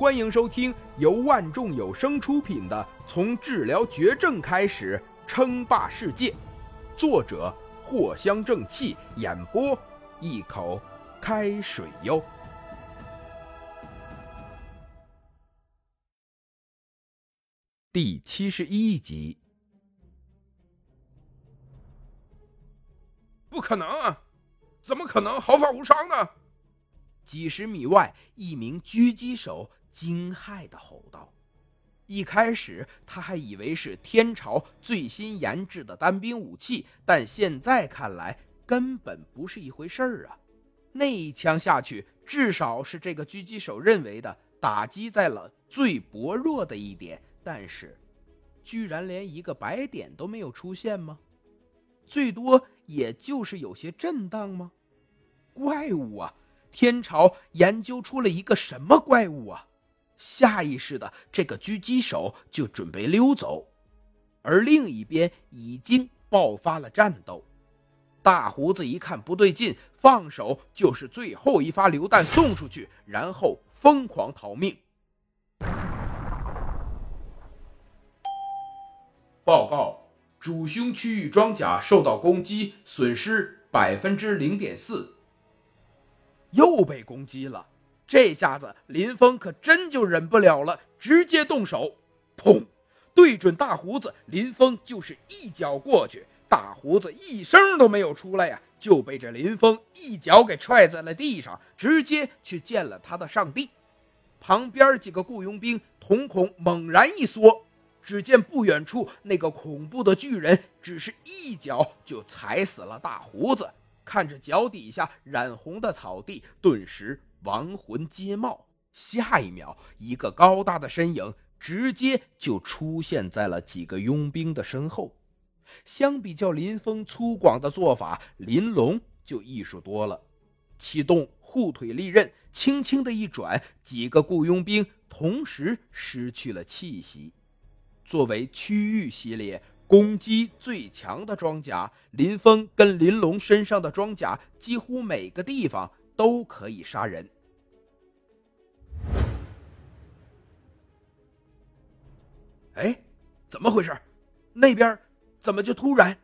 欢迎收听由万众有声出品的《从治疗绝症开始称霸世界》，作者藿香正气，演播一口开水哟。第七十一集，不可能啊！怎么可能毫发无伤呢？几十米外，一名狙击手惊骇的吼道：“一开始他还以为是天朝最新研制的单兵武器，但现在看来根本不是一回事儿啊！那一枪下去，至少是这个狙击手认为的打击在了最薄弱的一点，但是居然连一个白点都没有出现吗？最多也就是有些震荡吗？怪物啊！”天朝研究出了一个什么怪物啊？下意识的，这个狙击手就准备溜走，而另一边已经爆发了战斗。大胡子一看不对劲，放手就是最后一发榴弹送出去，然后疯狂逃命。报告：主胸区域装甲受到攻击，损失百分之零点四。又被攻击了，这下子林峰可真就忍不了了，直接动手，砰，对准大胡子，林峰就是一脚过去，大胡子一声都没有出来呀，就被这林峰一脚给踹在了地上，直接去见了他的上帝。旁边几个雇佣兵瞳孔猛然一缩，只见不远处那个恐怖的巨人，只是一脚就踩死了大胡子。看着脚底下染红的草地，顿时亡魂皆冒。下一秒，一个高大的身影直接就出现在了几个佣兵的身后。相比较林峰粗犷的做法，林龙就艺术多了。启动护腿利刃，轻轻的一转，几个雇佣兵同时失去了气息。作为区域系列。攻击最强的装甲，林峰跟林龙身上的装甲几乎每个地方都可以杀人。哎，怎么回事？那边怎么就突然？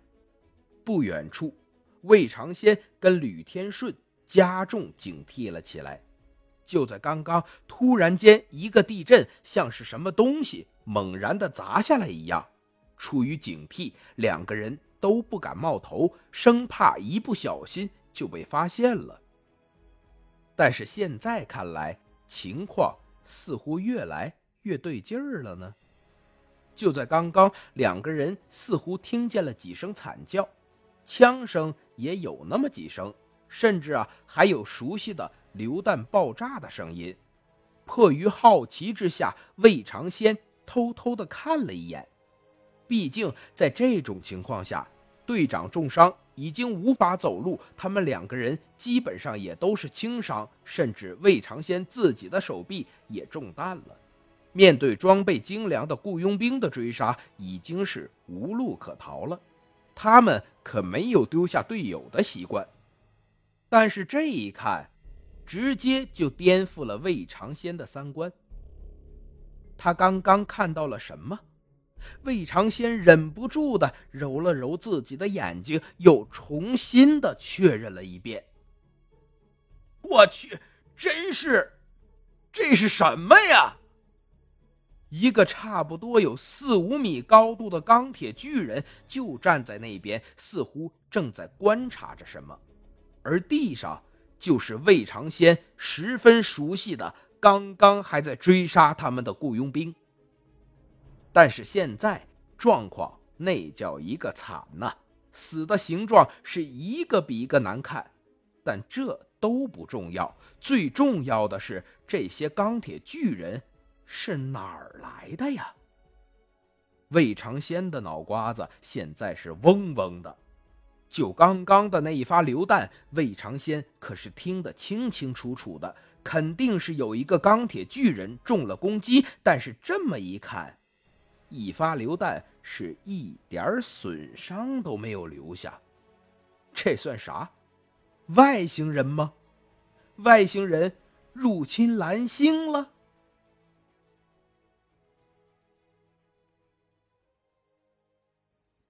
不远处，魏长先跟吕天顺加重警惕了起来。就在刚刚，突然间一个地震，像是什么东西猛然的砸下来一样。出于警惕，两个人都不敢冒头，生怕一不小心就被发现了。但是现在看来，情况似乎越来越对劲儿了呢。就在刚刚，两个人似乎听见了几声惨叫，枪声也有那么几声，甚至啊，还有熟悉的榴弹爆炸的声音。迫于好奇之下，魏长先偷偷的看了一眼。毕竟，在这种情况下，队长重伤，已经无法走路。他们两个人基本上也都是轻伤，甚至魏长先自己的手臂也中弹了。面对装备精良的雇佣兵的追杀，已经是无路可逃了。他们可没有丢下队友的习惯。但是这一看，直接就颠覆了魏长先的三观。他刚刚看到了什么？魏长先忍不住的揉了揉自己的眼睛，又重新的确认了一遍。我去，真是，这是什么呀？一个差不多有四五米高度的钢铁巨人就站在那边，似乎正在观察着什么。而地上就是魏长先十分熟悉的，刚刚还在追杀他们的雇佣兵。但是现在状况那叫一个惨呐，死的形状是一个比一个难看。但这都不重要，最重要的是这些钢铁巨人是哪儿来的呀？魏长仙的脑瓜子现在是嗡嗡的。就刚刚的那一发榴弹，魏长仙可是听得清清楚楚的，肯定是有一个钢铁巨人中了攻击。但是这么一看。一发榴弹是一点损伤都没有留下，这算啥？外星人吗？外星人入侵蓝星了？